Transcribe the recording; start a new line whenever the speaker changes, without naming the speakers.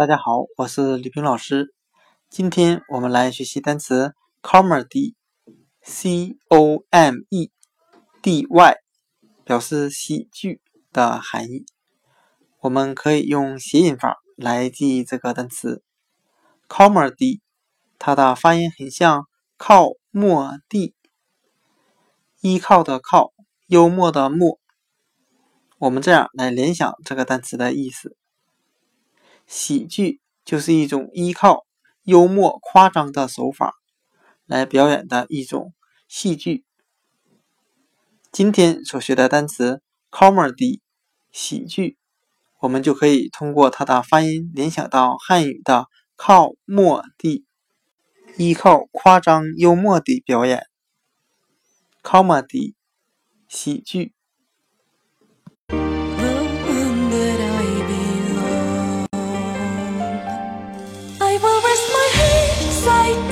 大家好，我是李平老师。今天我们来学习单词 comedy，c o m e d y，表示喜剧的含义。我们可以用谐音法来记忆这个单词 comedy，它的发音很像靠莫地，依靠的靠，幽默的默。我们这样来联想这个单词的意思。喜剧就是一种依靠幽默夸张的手法来表演的一种戏剧。今天所学的单词 comedy 喜剧，我们就可以通过它的发音联想到汉语的靠默地，依靠夸张幽默的表演。comedy 喜剧。will rest my head side